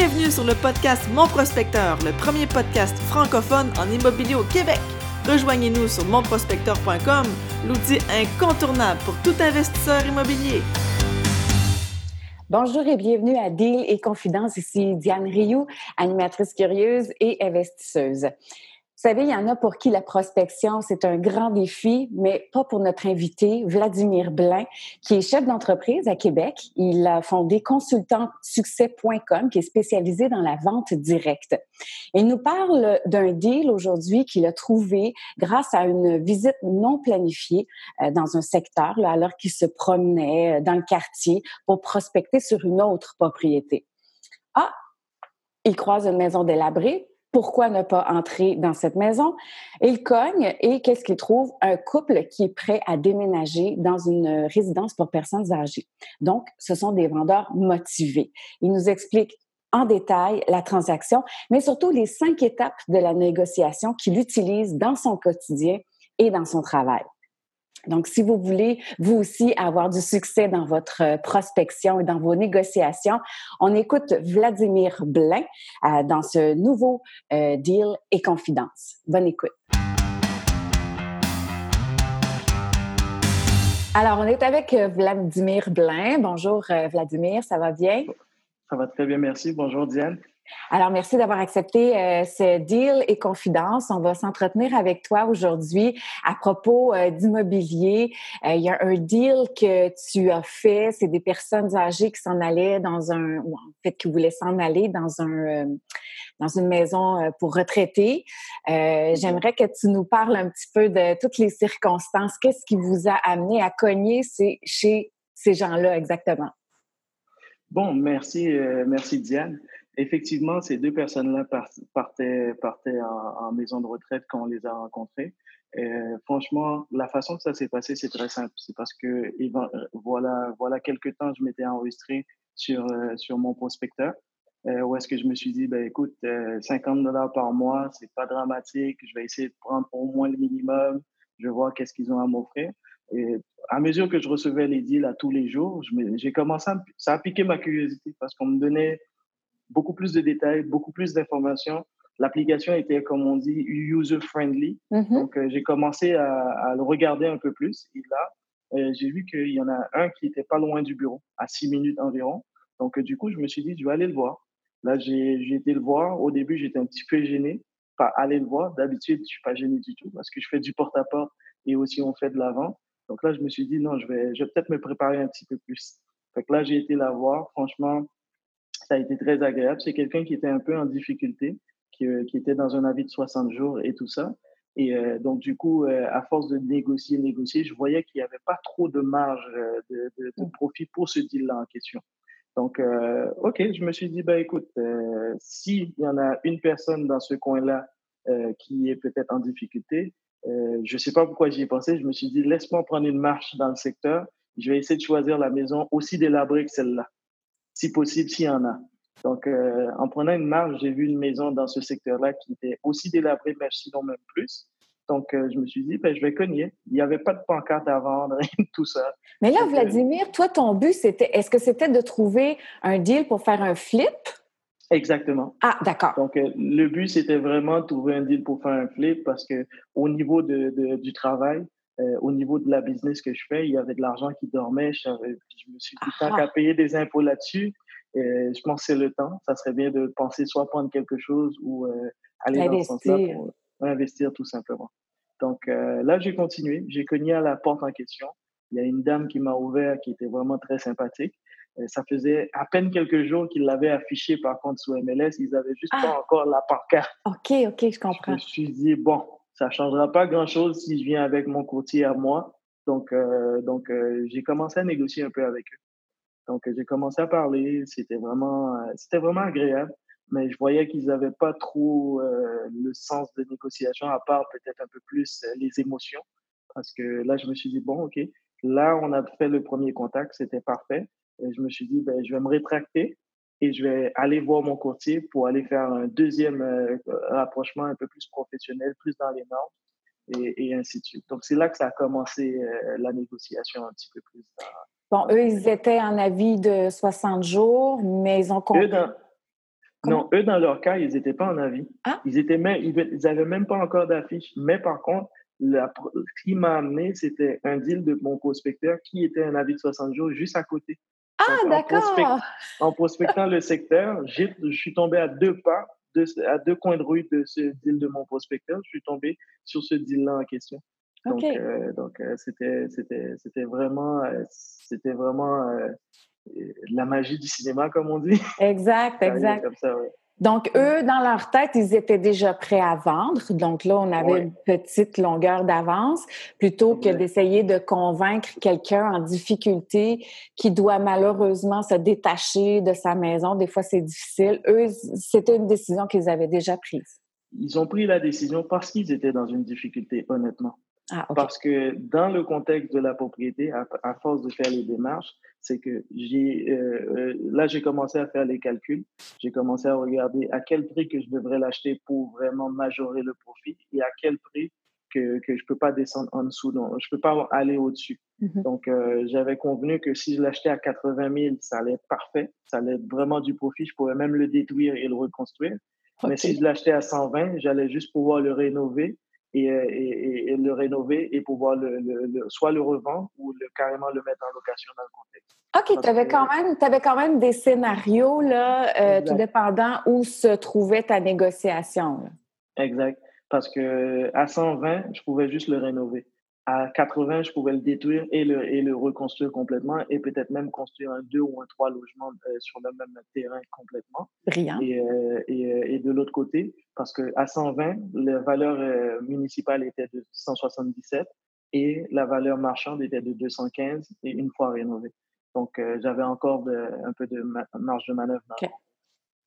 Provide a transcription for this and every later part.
Bienvenue sur le podcast Mon Prospecteur, le premier podcast francophone en immobilier au Québec. Rejoignez-nous sur monprospecteur.com, l'outil incontournable pour tout investisseur immobilier. Bonjour et bienvenue à Deal et Confidence. Ici Diane Rioux, animatrice curieuse et investisseuse. Vous savez, il y en a pour qui la prospection, c'est un grand défi, mais pas pour notre invité, Vladimir Blain, qui est chef d'entreprise à Québec. Il a fondé consultantsuccès.com, qui est spécialisé dans la vente directe. Il nous parle d'un deal aujourd'hui qu'il a trouvé grâce à une visite non planifiée euh, dans un secteur, alors qu'il se promenait euh, dans le quartier pour prospecter sur une autre propriété. Ah, il croise une maison délabrée, pourquoi ne pas entrer dans cette maison? Il cogne et qu'est-ce qu'il trouve? Un couple qui est prêt à déménager dans une résidence pour personnes âgées. Donc, ce sont des vendeurs motivés. Il nous explique en détail la transaction, mais surtout les cinq étapes de la négociation qu'il utilise dans son quotidien et dans son travail. Donc, si vous voulez, vous aussi, avoir du succès dans votre euh, prospection et dans vos négociations, on écoute Vladimir Blain euh, dans ce nouveau euh, deal et confidence. Bonne écoute. Alors, on est avec Vladimir Blain. Bonjour, Vladimir, ça va bien? Ça va très bien, merci. Bonjour, Diane. Alors, merci d'avoir accepté euh, ce deal et confidence. On va s'entretenir avec toi aujourd'hui à propos euh, d'immobilier. Euh, il y a un deal que tu as fait. C'est des personnes âgées qui s'en allaient dans un, ou en fait, qui voulaient s'en aller dans un, dans une maison pour retraités. J'aimerais que tu nous parles un petit peu de toutes les circonstances. Qu'est-ce qui vous a amené à cogner chez ces gens-là exactement? Bon, merci, merci Diane. Effectivement, ces deux personnes-là partaient, partaient en, maison de retraite quand on les a rencontrées. franchement, la façon que ça s'est passé, c'est très simple. C'est parce que voilà, voilà quelques temps, je m'étais enregistré sur, euh, sur mon prospecteur, euh, où est-ce que je me suis dit, ben, écoute, 50 euh, dollars par mois, c'est pas dramatique. Je vais essayer de prendre au moins le minimum. Je vois qu'est-ce qu'ils ont à m'offrir. Et à mesure que je recevais les deals à tous les jours, j'ai commencé ça a piqué ma curiosité parce qu'on me donnait beaucoup plus de détails, beaucoup plus d'informations. L'application était, comme on dit, user-friendly. Mm-hmm. Donc, euh, j'ai commencé à, le regarder un peu plus. Et là, euh, j'ai vu qu'il y en a un qui était pas loin du bureau, à six minutes environ. Donc, euh, du coup, je me suis dit, je vais aller le voir. Là, j'ai été le voir. Au début, j'étais un petit peu gêné. Pas aller le voir. D'habitude, je suis pas gêné du tout parce que je fais du porte-à-porte et aussi on fait de la vente. Donc là, je me suis dit, non, je vais, je vais peut-être me préparer un petit peu plus. Fait que là, j'ai été la voir. Franchement, ça a été très agréable. C'est quelqu'un qui était un peu en difficulté, qui, euh, qui, était dans un avis de 60 jours et tout ça. Et euh, donc, du coup, euh, à force de négocier, négocier, je voyais qu'il n'y avait pas trop de marge de, de, de profit pour ce deal-là en question. Donc, OK, je me suis dit, bah, écoute, s'il y en a une personne dans ce coin-là qui est peut-être en difficulté, je ne sais pas pourquoi j'y ai pensé, je me suis dit, laisse-moi prendre une marche dans le secteur, je vais essayer de choisir la maison aussi délabrée que celle-là si possible, s'il y en a. Donc, euh, en prenant une marge, j'ai vu une maison dans ce secteur-là qui était aussi délabrée, mais sinon même plus. Donc, euh, je me suis dit, ben, je vais cogner. Il n'y avait pas de pancarte à vendre, tout ça. Mais là, euh, Vladimir, toi, ton but, c'était, est-ce que c'était de trouver un deal pour faire un flip? Exactement. Ah, d'accord. Donc, le but, c'était vraiment de trouver un deal pour faire un flip parce que au niveau de, du travail, au niveau de la business que je fais, il y avait de l'argent qui dormait. Je, je me suis dit, tant ah. qu'à payer des impôts là-dessus, et je pense que c'est le temps. Ça serait bien de penser soit prendre quelque chose ou euh, aller dans ce sens-là pour investir tout simplement. Donc euh, là, j'ai continué. J'ai cogné à la porte en question. Il y a une dame qui m'a ouvert qui était vraiment très sympathique. ça faisait à peine quelques jours qu'ils l'avaient affiché par contre sous MLS. Ils n'avaient juste pas ah. encore la pancarte. OK, OK, je comprends. Je me suis dit, bon, ça changera pas grand-chose si je viens avec mon courtier à moi. Donc, euh, donc j'ai commencé à négocier un peu avec eux. Donc, j'ai commencé à parler. C'était vraiment, euh, c'était vraiment agréable. Mais je voyais qu'ils n'avaient pas trop euh, le sens de négociation, à part peut-être un peu plus euh, les émotions. Parce que là, je me suis dit, bon, OK, là, on a fait le premier contact, c'était parfait. Et je me suis dit, ben, je vais me rétracter et je vais aller voir mon courtier pour aller faire un deuxième rapprochement un peu plus professionnel, plus dans les normes et, et ainsi de suite. Donc, c'est là que ça a commencé la négociation un petit peu plus Bon, eux, ils étaient en avis de 60 jours, mais ils ont compris. Non, eux, dans leur cas, ils n'étaient pas en avis. Ah? Ils étaient même, ils n'avaient même pas encore d'affiche. Mais par contre, la, ce qui m'a amené, c'était un deal de mon prospecteur qui était un avis de 60 jours juste à côté. Ah, d'accord. En, prospectant le secteur, je suis tombé à deux pas, à deux coins de rue de ce deal de mon prospecteur. Je suis tombé sur ce deal-là en question. Donc, euh, donc euh, c'était, c'était, c'était vraiment, euh, c'était vraiment la magie du cinéma, comme on dit. Exact, exact. Donc, eux, dans leur tête, ils étaient déjà prêts à vendre. Donc là, on avait une petite longueur d'avance plutôt que d'essayer de convaincre quelqu'un en difficulté qui doit malheureusement se détacher de sa maison. Des fois, c'est difficile. Eux, c'était une décision qu'ils avaient déjà prise. Ils ont pris la décision parce qu'ils étaient dans une difficulté, honnêtement. Ah, Parce que dans le contexte de la propriété, à, force de faire les démarches, c'est que j'ai euh, euh, là j'ai commencé à faire les calculs, j'ai commencé à regarder à quel prix que je devrais l'acheter pour vraiment majorer le profit et à quel prix que que je peux pas descendre en dessous, donc je peux pas aller au-dessus. Mhm. Donc euh, j'avais convenu que si je l'achetais à 80 000, ça allait être parfait, ça allait être vraiment du profit, je pourrais même le détruire et le reconstruire. Mais si je l'achetais à 120, j'allais juste pouvoir le rénover euh, et, et, le rénover et pouvoir le, soit le revendre ou le, carrément le mettre en location dans le contexte. OK, tu avais, quand même, avais quand même des scénarios, là, euh, tout dépendant où se trouvait ta négociation. Exact. Parce que à 120, je pouvais juste le rénover à 80, je pouvais le détruire et le, et le reconstruire complètement et peut-être même construire un deux ou un trois logements euh, sur le même terrain complètement. Brillant. Et, euh, et, euh, et, de l'autre côté, parce que à 120, la valeur municipale était de 177 et la valeur marchande était de 215 et une fois rénovée. Donc, j'avais encore de, un peu de marge de manœuvre. OK.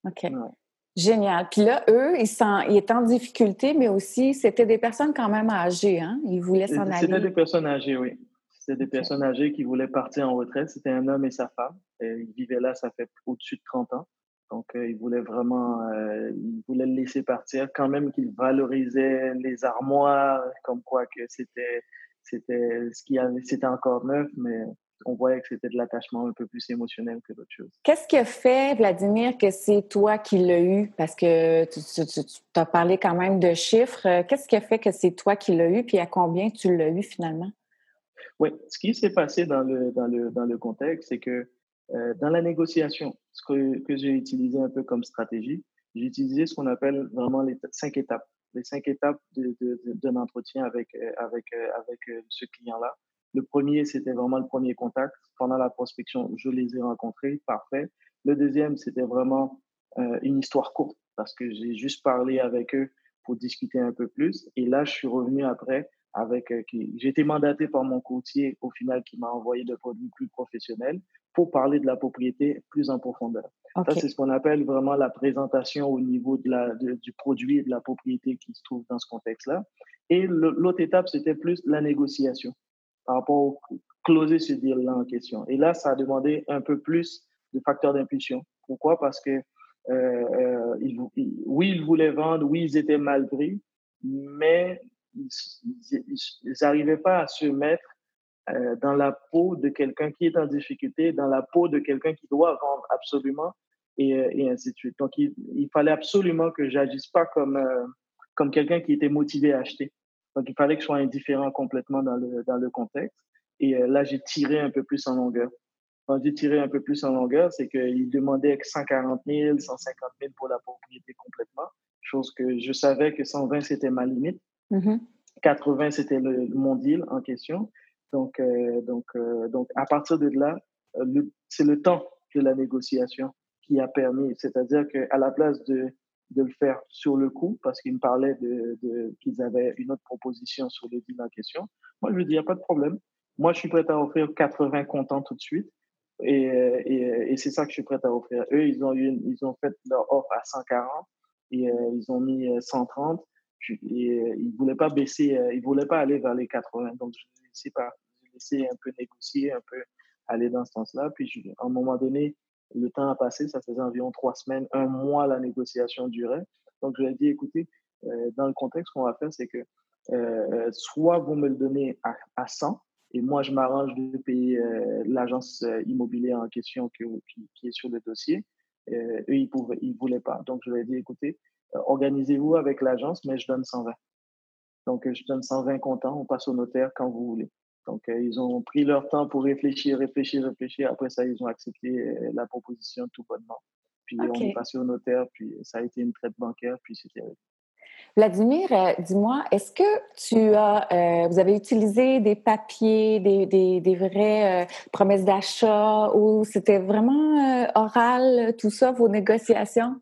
OK. Génial. Puis là, eux, ils, sont, ils étaient en difficulté, mais aussi, c'était des personnes quand même âgées, hein? Ils voulaient s'en aller. C'était des personnes âgées, oui. C'était des personnes âgées qui voulaient partir en retraite. C'était un homme et sa femme. Et ils vivaient là, ça fait au-dessus de 30 ans. Donc, euh, ils voulaient vraiment, euh, ils voulaient le laisser partir, quand même qu'ils valorisaient les armoires, comme quoi que c'était, c'était ce qui avait, c'était encore neuf, mais on voyait que c'était de l'attachement un peu plus émotionnel que d'autres choses. Qu'est-ce qui a fait, Vladimir, que c'est toi qui l'as eu? Parce que tu, as parlé quand même de chiffres. Qu'est-ce qui a fait que c'est toi qui l'as eu, puis à combien tu l'as eu finalement? Oui, ce qui s'est passé dans le, dans le, dans le contexte, c'est que euh, dans la négociation, ce que, que j'ai utilisé un peu comme stratégie, j'ai utilisé ce qu'on appelle vraiment les cinq étapes. Les cinq étapes d'un entretien avec, euh, avec, euh, avec ce client-là. Le premier, c'était vraiment le premier contact. Pendant la prospection, je les ai rencontrés, parfait. Le deuxième, c'était vraiment euh, une histoire courte parce que j'ai juste parlé avec eux pour discuter un peu plus. Et là, je suis revenu après avec euh, j'ai été mandaté par mon courtier au final qui m'a envoyé de produits plus professionnels pour parler de la propriété plus en profondeur. Ça, c'est ce qu'on appelle vraiment la présentation au niveau de la, du produit et de la propriété qui se trouve dans ce contexte-là. Et l'autre étape, c'était plus la négociation par rapport au closer ce deal-là en question. Et là, ça a demandé un peu plus de facteurs d'impulsion. Pourquoi? Parce que euh, euh oui, ils voulaient vendre, oui, ils étaient mal pris, mais ils n'arrivaient pas à se mettre euh, dans la peau de quelqu'un qui est en difficulté, dans la peau de quelqu'un qui doit vendre absolument, et, ainsi de suite. Donc, il, fallait absolument que j'agisse pas comme, comme quelqu'un qui était motivé à acheter. Donc, il fallait que je sois indifférent complètement dans le, dans le contexte. Et euh, là, j'ai tiré un peu plus en longueur. Quand j'ai tiré un peu plus en longueur, c'est qu'il demandait 140 000, 150 000 pour la propriété complètement, chose que je savais que 120, c'était ma limite. 80, mm-hmm. c'était le, mon deal en question. Donc, euh, donc, euh, donc, à partir de là, c'est le temps de la négociation qui a permis, c'est-à-dire qu'à la place de de le faire sur le coup parce qu'ils me parlaient de, qu'ils avaient une autre proposition sur le deal en question. Moi, je lui dis, il n'y a pas de problème. Moi, je suis prêt à offrir 80 comptants tout de suite. Et, et, c'est ça que je suis prêt à offrir. Eux, ils ont, ils ont fait leur offre à 140 et euh, ils ont mis 130. Euh, euh, ils ne voulaient pas baisser, ils voulaient pas aller vers les 80. Donc, je ne sais pas. Un peu négocier, un peu aller dans ce sens-là. Puis, je, à un moment donné, le temps a passé, ça faisait environ trois semaines, un mois la négociation durait. Donc, je lui ai dit, écoutez, euh, dans le contexte qu'on va faire, c'est que euh, euh, soit vous me le donnez à, à 100, et moi, je m'arrange de payer l'agence immobilière en question qui, est sur le dossier, eux, ils pouvaient, ils voulaient pas. Donc, je leur ai dit, écoutez, organisez-vous avec l'agence, mais je donne 120. Donc, je donne 120 comptants, on passe au notaire quand vous voulez. Donc, ils ont pris leur temps pour réfléchir, réfléchir, réfléchir. Après ça, ils ont accepté la proposition tout bonnement. Puis, on est passé au notaire, puis ça a été une traite bancaire, puis c'était Vladimir, euh, dis-moi, est-ce que tu as, euh, vous avez utilisé des papiers, des, des, des vraies euh, promesses d'achat ou c'était vraiment oral, tout ça, vos négociations?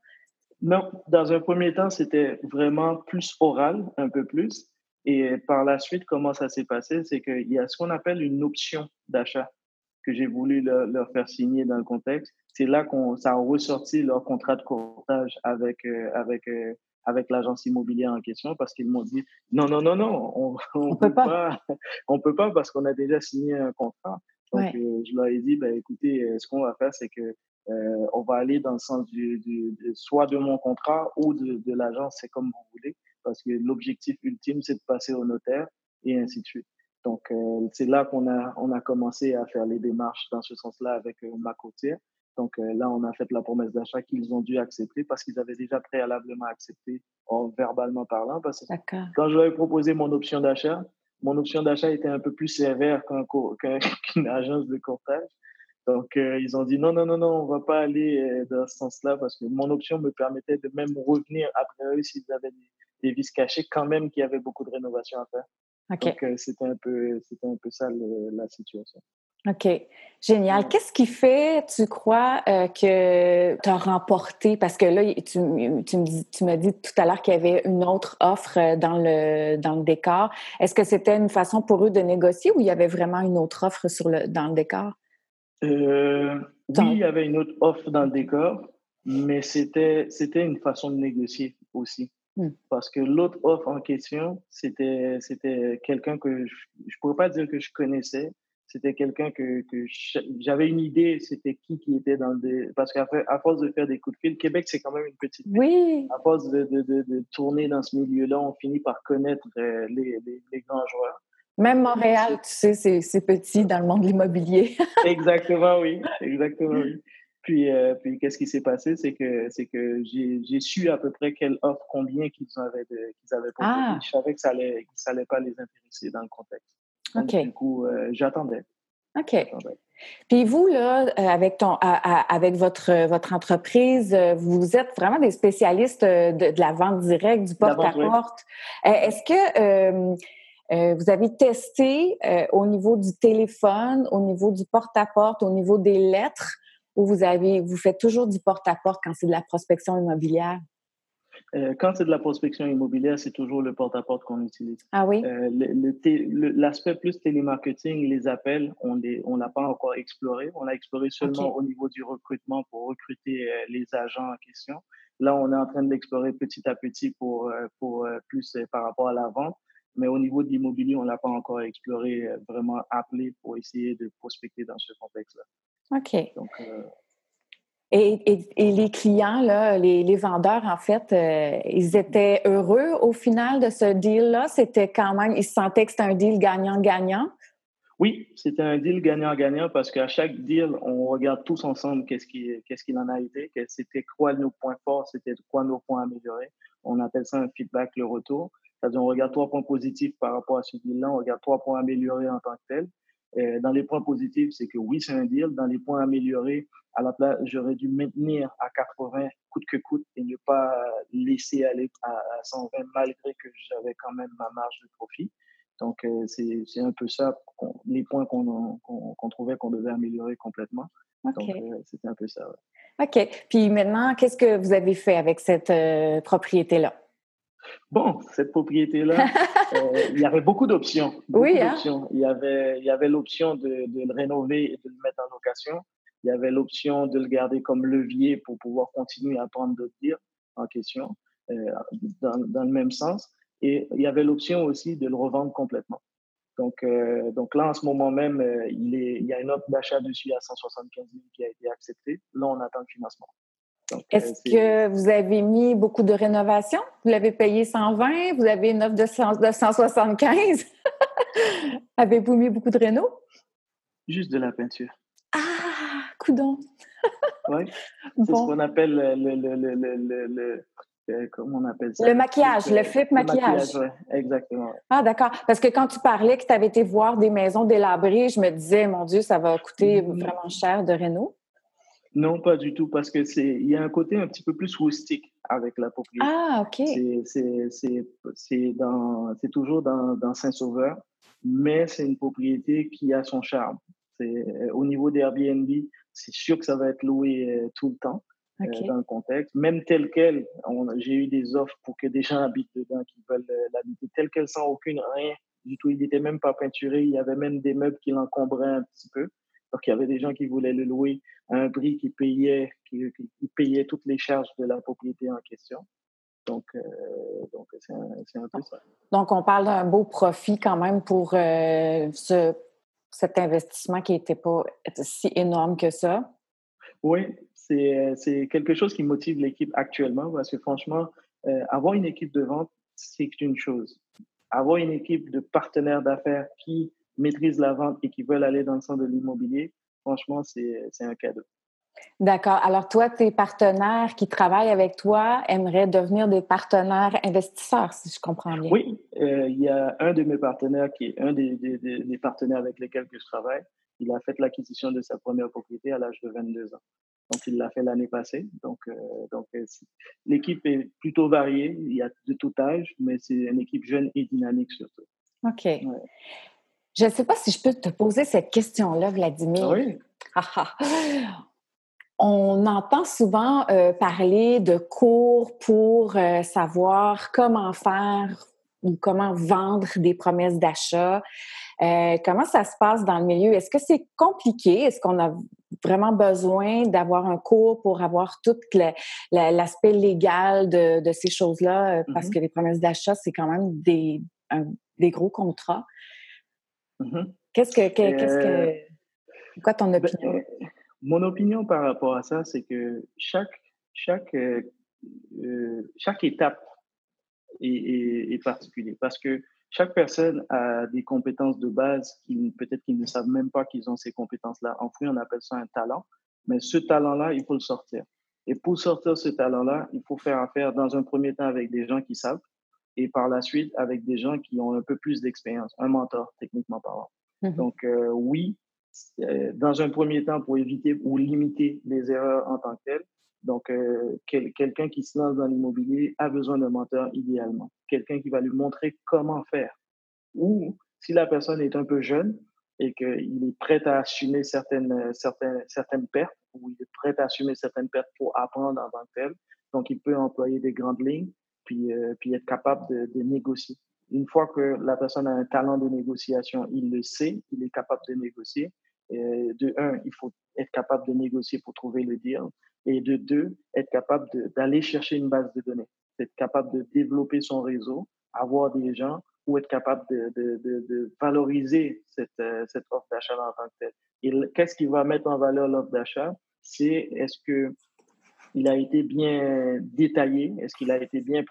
Non, dans un premier temps, c'était vraiment plus oral, un peu plus. Et par la suite, comment ça s'est passé, c'est qu'il y a ce qu'on appelle une option d'achat que j'ai voulu leur, leur, faire signer dans le contexte. C'est là qu'on ça a ressorti leur contrat de courtage avec avec avec l'agence immobilière en question parce qu'ils m'ont dit non, non, non, non, on ne peut, pas. on peut pas parce qu'on a déjà signé un contrat. Donc, euh, je leur ai dit, ben, écoutez, euh, ce qu'on va faire, c'est que euh, on va aller dans le sens du, soit de mon contrat ou de, de l'agence, c'est comme vous voulez, parce que l'objectif ultime, c'est de passer au notaire et ainsi de suite. Donc, c'est là qu'on a, on a commencé à faire les démarches dans ce sens-là avec ma côtière. Donc euh, là, on a fait la promesse d'achat qu'ils ont dû accepter parce qu'ils avaient déjà préalablement accepté en verbalement parlant. Parce que quand je leur ai proposé mon option d'achat, mon option d'achat était un peu plus sévère qu'une agence de courtage. Donc, euh, ils ont dit non, non, non, non, on ne va pas aller euh, dans ce sens-là parce que mon option me permettait de même revenir après eux s'ils avaient des, vis cachées, quand même qu'il y avait beaucoup de rénovation à faire. Donc, c'était un, peu, un peu ça la situation. OK. Génial. Qu'est-ce qui fait, tu crois, euh, que tu as remporté? Parce que là, tu, tu m'as dit tout à l'heure qu'il y avait une autre offre euh, dans le, dans le décor. Est-ce que c'était une façon pour eux de négocier ou il y avait vraiment une autre offre sur le, dans le décor? Euh, oui, il y avait une autre offre dans le décor, mais c'était, c'était une façon de négocier aussi. Hmm. Parce que l'autre offre en question, c'était, c'était quelqu'un que je ne pourrais pas dire que je connaissais, c'était quelqu'un que, que j'avais une idée, c'était qui qui était dans des... Parce qu'à à force de faire des coups de fil, Québec, c'est quand même une petite ville. Oui. À force de, de, de, tourner dans ce milieu-là, on finit par connaître euh, les, les, grands joueurs. Même Montréal, tu sais, c'est petit dans le monde de l'immobilier. exactement, oui. Exactement, oui. Puis, euh, puis qu'est-ce qui s'est passé? C'est que, c'est que j'ai su à peu près quelle offre, combien qu'ils avaient, qu'ils avaient proposé. Ah. Je savais que ça allait, ça allait pas les intéresser dans le contexte. OK. du coup, euh, j'attendais. OK. Puis vous, là, euh, avec, ton, avec votre, votre entreprise, vous êtes vraiment des spécialistes de, la vente directe, du porte-à-porte. Est-ce que vous avez testé au niveau du téléphone, au niveau du porte-à-porte, au niveau des lettres, ou vous, avez, vous faites toujours du porte-à-porte quand c'est de la prospection immobilière? Euh, quand c'est de la prospection immobilière, c'est toujours le porte-à-porte qu'on utilise. Ah oui? Euh, l'aspect plus télémarketing, les appels, on ne on l'a pas encore exploré. On l'a exploré seulement au niveau du recrutement pour recruter euh, les agents en question. Là, on est en train de l'explorer petit à petit pour, pour plus par rapport à la vente. Mais au niveau de l'immobilier, on ne l'a pas encore exploré, vraiment appelé pour essayer de prospecter dans ce contexte-là. OK. Donc, et, et, les clients, là, les, les vendeurs, en fait, euh, ils étaient heureux au final de ce deal-là? C'était quand même, ils se sentaient que c'était un deal gagnant-gagnant? Oui, c'était un deal gagnant-gagnant parce qu'à chaque deal, on regarde tous ensemble qu'est-ce qu'il qu'est-ce qu'il en a été, c'était quoi nos points forts, c'était quoi nos points améliorés. On appelle ça un feedback, le retour. C'est-à-dire, on regarde trois points positifs par rapport à ce deal-là, on regarde trois points améliorés en tant que tel. Euh, dans les points positifs, c'est que oui, c'est un deal. Dans les points améliorés, à la place, j'aurais dû maintenir à 80 coûte que coûte et ne pas laisser aller à, 120 malgré que j'avais quand même ma marge de profit. Donc, euh, c'est un peu ça, les points qu'on trouvait qu'on devait améliorer complètement. Donc, euh, c'était un peu ça. OK. Puis maintenant, qu'est-ce que vous avez fait avec cette propriété-là? Bon, cette propriété-là, euh, il y avait beaucoup d'options. Oui, hein? Il y avait, il y avait l'option de, de, le rénover et de le mettre en location. Il y avait l'option de le garder comme levier pour pouvoir continuer à prendre d'autres tirs en question, euh, dans, dans, le même sens. Et il y avait l'option aussi de le revendre complètement. Donc, euh, donc là, en ce moment même, il, est, il y a une offre d'achat dessus à 175 000 qui a été acceptée. Là, on attend le financement. Euh, Est-ce que vous avez mis beaucoup de rénovations? Vous l'avez payé 120, vous avez une offre de, 175. Avez-vous mis beaucoup de réno? Juste de la peinture. Ah, coudon! Oui, c'est ce qu'on appelle le, le, le, le comment on appelle ça? Le maquillage, le flip maquillage. exactement. Ah, d'accord. Parce que quand tu parlais que tu avais été voir des maisons délabrées, je me disais, mon Dieu, ça va coûter mm-hmm. vraiment cher de réno. Non, pas du tout, parce que c'est il y a un côté un petit peu plus rustique avec la propriété. Ah, OK. C'est toujours dans, dans Saint-Sauveur, mais c'est une propriété qui a son charme. Euh, au niveau des Airbnb, c'est sûr que ça va être loué euh, tout le temps. Euh, dans le contexte. Même tel quel, j'ai eu des offres pour que des gens habitent dedans, qui veulent l'habiter tel quel, sans aucune rien du tout. Il n'était même pas peinturé. Il y avait même des meubles qui l'encombraient un petit peu. Donc, il y avait des gens qui voulaient le louer à un prix qui payait, qui, payait toutes les charges de la propriété en question. Donc, donc c'est un, peu ça. Donc, on parle d'un beau profit quand même pour ce, cet investissement qui n'était pas si énorme que ça. Oui, c'est quelque chose qui motive l'équipe actuellement parce que franchement, euh, avoir une équipe de vente, c'est une chose. Avoir une équipe de partenaires d'affaires qui maîtrisent la vente et qui veulent aller dans le sens de l'immobilier, franchement, c'est un cadeau. D'accord. Alors, toi, tes partenaires qui travaillent avec toi aimeraient devenir des partenaires investisseurs, si je comprends bien. Oui, euh, il y a un de mes partenaires qui est un des, des, partenaires avec lesquels je travaille. Il a fait l'acquisition de sa première propriété à l'âge de 22 ans. Donc, il l'a fait l'année passée. Donc, euh, donc euh, l'équipe est plutôt variée. Il y a de tout âge, mais c'est une équipe jeune et dynamique surtout. OK. Je ne sais pas si je peux te poser cette question-là, Vladimir. Oui. On entend souvent euh, parler de cours pour savoir comment faire ou comment vendre des promesses d'achat. comment ça se passe dans le milieu? Est-ce que c'est compliqué? Est-ce qu'on a vraiment besoin d'avoir un cours pour avoir tout l'aspect légal de, ces choses-là, euh, parce mm-hmm. que les promesses d'achat, c'est quand même des, des gros contrats. Mm-hmm. Qu'est-ce que, qu'est-ce que, euh, quoi ton ben, opinion? Euh, mon opinion par rapport à ça, c'est que chaque, chaque, chaque étape est, est, particulière. Parce que chaque personne a des compétences de base qui peut-être qu'ils ne savent même pas qu'ils ont ces compétences-là. En fait, on appelle ça un talent. Mais ce talent-là, il faut le sortir. Et pour sortir ce talent-là, il faut faire affaire dans un premier temps avec des gens qui savent et par la suite avec des gens qui ont un peu plus d'expérience, un mentor techniquement parlant. Mmh Donc euh, oui, euh, dans un premier temps pour éviter ou limiter les erreurs en tant que telles, donc, euh, quelqu'un qui se lance dans l'immobilier a besoin d'un mentor idéalement. Quelqu'un qui va lui montrer comment faire. Ou si la personne est un peu jeune et qu'il est prêt à assumer certaines, certaines, certaines pertes, ou il est prêt à assumer certaines pertes pour apprendre en tant que tel, donc il peut employer des grandes lignes, puis, euh, puis être capable de, négocier. Une fois que la personne a un talent de négociation, il le sait, il est capable de négocier. Et de un, il faut être capable de négocier pour trouver le deal et de deux, être capable d'aller chercher une base de données, être capable de développer son réseau, avoir des gens ou être capable de, valoriser cette, euh, offre d'achat en tant que telle. Qu'est-ce qui va mettre en valeur l'offre d'achat? C'est est-ce que il a été bien détaillé? Est-ce qu'il a été bien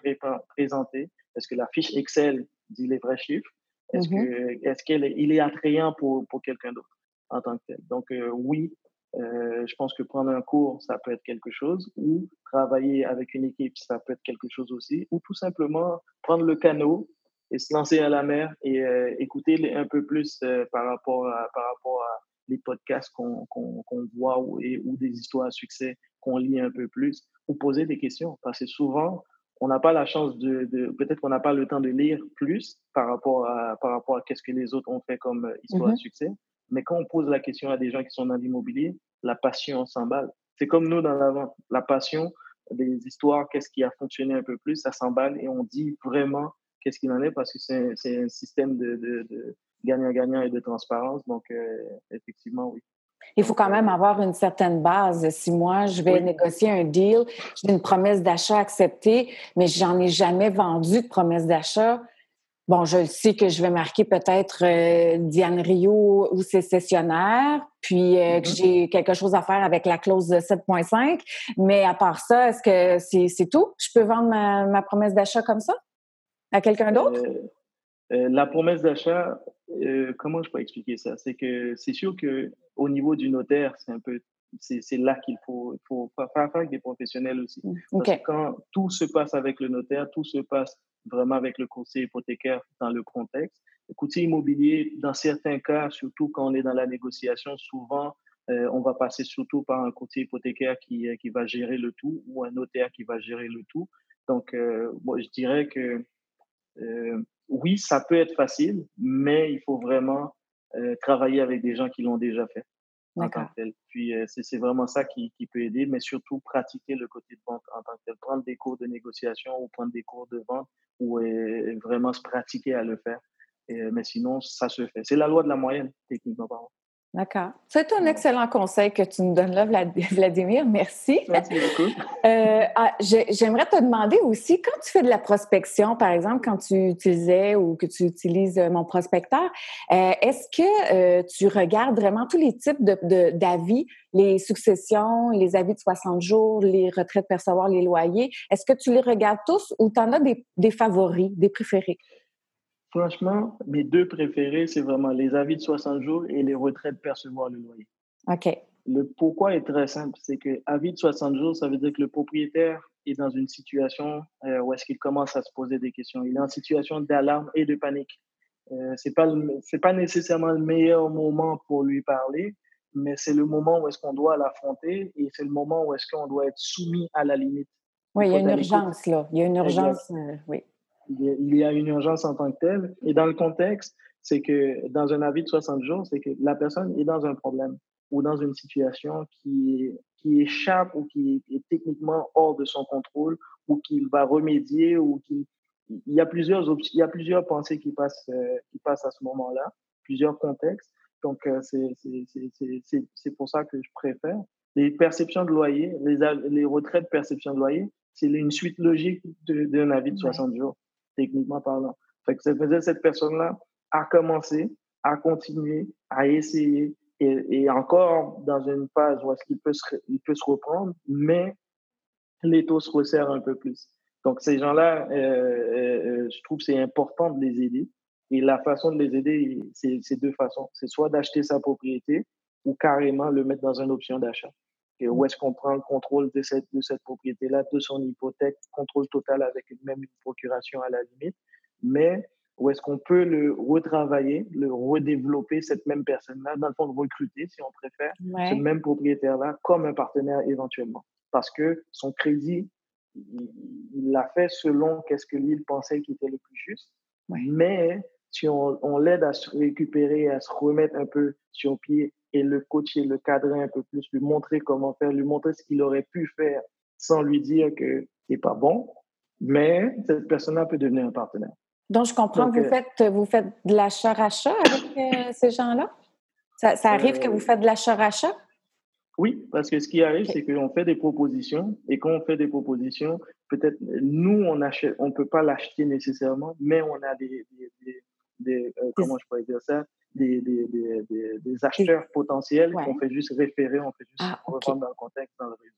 présenté? Est-ce que la fiche Excel dit les vrais chiffres? Est-ce mm-hmm. que est-ce qu'il est, il est attrayant pour, pour quelqu'un d'autre en tant que tel? Donc euh, oui, euh, je pense que prendre un cours, ça peut être quelque chose, ou travailler avec une équipe, ça peut être quelque chose aussi, ou tout simplement prendre le canot et se lancer à la mer et euh, écouter un peu plus euh, par, rapport à, par rapport à les podcasts qu'on voit ou, et, ou des histoires à succès qu'on lit un peu plus, ou poser des questions. Parce que souvent, on n'a pas la chance de, de peut-être qu'on n'a pas le temps de lire plus par rapport à, par rapport à qu'est-ce que les autres ont fait comme histoire à mm-hmm. succès. Mais quand on pose la question à des gens qui sont dans l'immobilier, la passion s'emballe. C'est comme nous dans la vente. La passion, des histoires, qu'est-ce qui a fonctionné un peu plus, ça s'emballe et on dit vraiment qu'est-ce qu'il en est parce que c'est un système de, gagnant-gagnant et de transparence. Donc, euh, effectivement, oui. Il faut quand même avoir une certaine base. Si moi, je vais négocier un deal, j'ai une promesse d'achat acceptée, mais j'en ai jamais vendu de promesse d'achat, bon, je sais que je vais marquer peut-être euh, Diane Rio ou ses sessionnaires, puis euh, que mm-hmm. j'ai quelque chose à faire avec la clause 7.5. Mais à part ça, est-ce que c'est tout? Je peux vendre ma, promesse d'achat comme ça à quelqu'un d'autre? Euh, la promesse d'achat, comment je peux expliquer ça? C'est que c'est sûr que au niveau du notaire, c'est un peu c'est là qu'il faut, faut faire avec des professionnels aussi. Mmh, que quand tout se passe avec le notaire, tout se passe vraiment avec le conseiller hypothécaire dans le contexte. Le courtier immobilier, dans certains cas, surtout quand on est dans la négociation, souvent, euh, on va passer surtout par un courtier hypothécaire qui, euh, qui va gérer le tout ou un notaire qui va gérer le tout. Donc, euh, moi, je dirais que oui, ça peut être facile, mais il faut vraiment travailler avec des gens qui l'ont déjà fait. Puis c'est vraiment ça qui, qui, peut aider, mais surtout pratiquer le côté de vente en tant que tel. Prendre des cours de négociation ou prendre des cours de vente ou vraiment se pratiquer à le faire. mais sinon, ça se fait. C'est la loi de la moyenne, techniquement parlant. D'accord. C'est un excellent conseil que tu nous donnes là, Vladimir. Merci. Merci beaucoup. Euh, ah, j'aimerais te demander aussi, quand tu fais de la prospection, par exemple, quand tu utilisais ou que tu utilises euh, mon prospecteur, euh, est-ce que tu regardes vraiment tous les types d'avis, les successions, les avis de 60 jours, les retraites percevoir les loyers? Est-ce que tu les regardes tous ou tu en as des favoris, des préférés? Franchement, mes deux préférés, c'est vraiment les avis de 60 jours et les retraites percevoir le loyer. OK. Le pourquoi est très simple, c'est que avis de 60 jours, ça veut dire que le propriétaire est dans une situation euh, où est-ce qu'il commence à se poser des questions. Il est en situation d'alarme et de panique. Euh, c'est pas c'est pas nécessairement le meilleur moment pour lui parler, mais c'est le moment où est-ce qu'on doit l'affronter et c'est le moment où est-ce qu'on doit être soumis à la limite. Oui, il y a une urgence là. Il y a une urgence, euh, oui il y a une urgence en tant que telle. Et dans le contexte, c'est que dans un avis de 60 jours, c'est que la personne est dans un problème ou dans une situation qui, qui échappe ou qui est techniquement hors de son contrôle ou qu'il va remédier ou qu'il il y a plusieurs il y a plusieurs pensées qui passent euh, qui passent à ce moment-là, plusieurs contextes. Donc euh, c'est c'est pour ça que je préfère les perceptions de loyer, les les retraits de perception de loyer, c'est une suite logique d'un avis de 60 jours techniquement parlant. Fait que ça faisait cette personne-là à commencer, à continuer, à essayer, et, encore dans une phase où est-ce qu'il peut, se, il peut se reprendre, mais les taux se resserrent un peu plus. Donc, ces gens-là, euh, euh, euh, je trouve c'est important de les aider. Et la façon de les aider, c'est deux façons. C'est soit d'acheter sa propriété ou carrément le mettre dans une option d'achat. Et où est-ce qu'on prend le contrôle de cette, de cette propriété-là, de son hypothèque, contrôle total avec même une procuration à la limite, mais où est-ce qu'on peut le retravailler, le redévelopper, cette même personne-là, dans le fond, recruter, si on préfère, ce même propriétaire-là comme un partenaire éventuellement. Parce que son crédit, il l'a fait selon qu'est-ce que lui, il pensait qui était le plus juste. Mais si on, on l'aide à se récupérer, à se remettre un peu sur pied et le coacher, le cadrer un peu plus, lui montrer comment faire, lui montrer ce qu'il aurait pu faire sans lui dire que c'est pas bon. Mais cette personne-là peut devenir un partenaire. Donc, je comprends que vous, euh, faites, vous faites de l'achat-rachat avec euh, ces gens-là? Ça, arrive que vous euh, faites de l'achat-rachat? Oui, parce que ce qui arrive, c'est qu'on fait des propositions et quand on fait des propositions, peut-être nous, on achète, on peut pas l'acheter nécessairement, mais on a des, des, comment je pourrais dire ça, des, des, des, des acheteurs potentiels qu'on fait juste référer, on fait juste ah, reprendre dans le contexte, dans le réseau.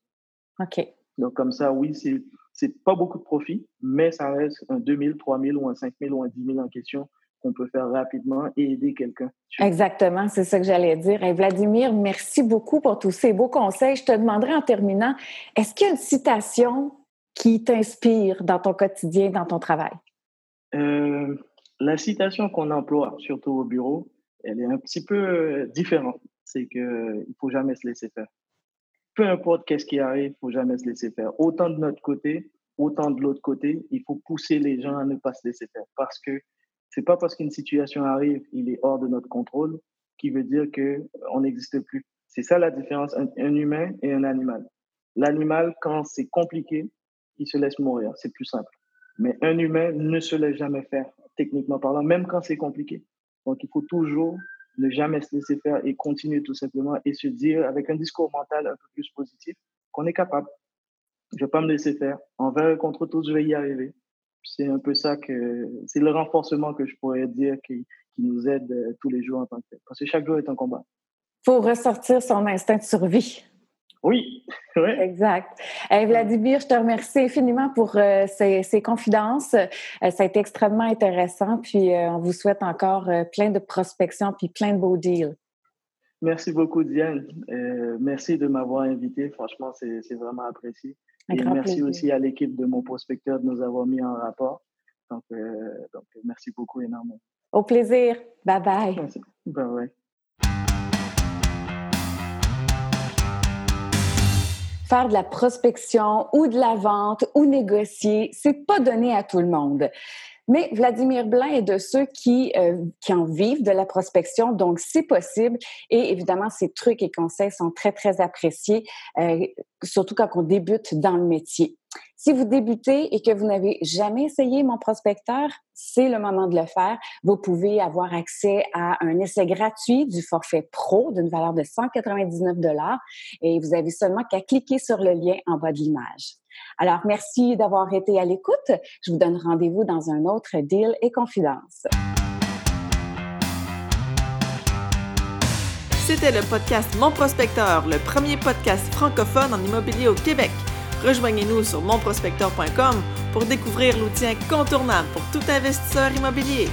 OK. Donc, comme ça, oui, c'est c'est pas beaucoup de profit, mais ça reste un 2000, 3000 ou un 5000 ou un 10 000 en question qu'on peut faire rapidement et aider quelqu'un. Exactement, c'est ça que j'allais dire. Et Vladimir, merci beaucoup pour tous ces beaux conseils. Je te demanderai en terminant, est-ce qu'il y a une citation qui t'inspire dans ton quotidien, dans ton travail? Euh, la citation qu'on emploie, surtout au bureau, elle est un petit peu euh, différente. C'est qu'il ne faut jamais se laisser faire. Peu importe qu'est-ce qui arrive, il ne faut jamais se laisser faire. Autant de notre côté, autant de l'autre côté, il faut pousser les gens à ne pas se laisser faire. Parce que c'est pas parce qu'une situation arrive, il est hors de notre contrôle, qui veut dire qu'on n'existe plus. C'est ça la différence entre un humain et un animal. L'animal, quand c'est compliqué, il se laisse mourir. C'est plus simple. Mais un humain ne se laisse jamais faire, techniquement parlant, même quand c'est compliqué. Donc, il faut toujours ne jamais se laisser faire et continuer tout simplement et se dire avec un discours mental un peu plus positif qu'on est capable. Je ne vais pas me laisser faire. Envers et contre tous, je vais y arriver. C'est un peu ça que c'est le renforcement que je pourrais dire qui, qui nous aide euh, tous les jours en tant que tel. Parce que chaque jour est un combat. Faut ressortir son instinct de survie. Oui, oui. Exact. Vladimir, je te remercie infiniment pour euh, ces, confidences. Euh, ça a été extrêmement intéressant. Puis, euh, on vous souhaite encore plein de prospection puis plein de beaux deals. Merci beaucoup, Diane. Euh, merci de m'avoir invité. Franchement, c'est vraiment apprécié. Et merci aussi à l'équipe de mon prospecteur de nous avoir mis en rapport. Donc, euh, donc merci beaucoup énormément. Au plaisir. Bye bye. Bye bye. Faire de la prospection ou de la vente ou négocier, c'est pas donné à tout le monde. Mais Vladimir Blanc est de ceux qui, euh, qui en vivent de la prospection, donc c'est possible. Et évidemment, ces trucs et conseils sont très, très appréciés, euh, surtout quand on débute dans le métier. Si vous débutez et que vous n'avez jamais essayé mon prospecteur, c'est le moment de le faire. Vous pouvez avoir accès à un essai gratuit du forfait pro d'une valeur de 199 dollars et vous avez seulement qu'à cliquer sur le lien en bas de l'image. Alors, merci d'avoir été à l'écoute. Je vous donne rendez-vous dans un autre deal et confidence. C'était le podcast Mon Prospecteur, le premier podcast francophone en immobilier au Québec. Rejoignez-nous sur monprospecteur.com pour découvrir l'outil incontournable pour tout investisseur immobilier.